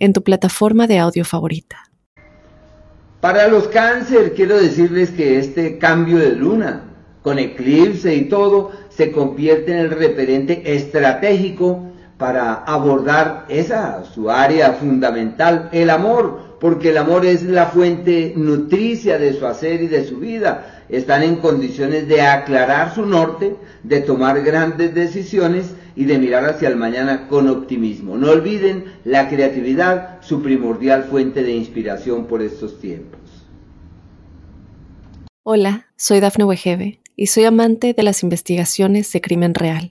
en tu plataforma de audio favorita. Para los cáncer, quiero decirles que este cambio de luna, con eclipse y todo, se convierte en el referente estratégico para abordar esa su área fundamental, el amor, porque el amor es la fuente nutricia de su hacer y de su vida. Están en condiciones de aclarar su norte, de tomar grandes decisiones y de mirar hacia el mañana con optimismo. No olviden la creatividad, su primordial fuente de inspiración por estos tiempos. Hola, soy Dafne Wegebe y soy amante de las investigaciones de crimen real.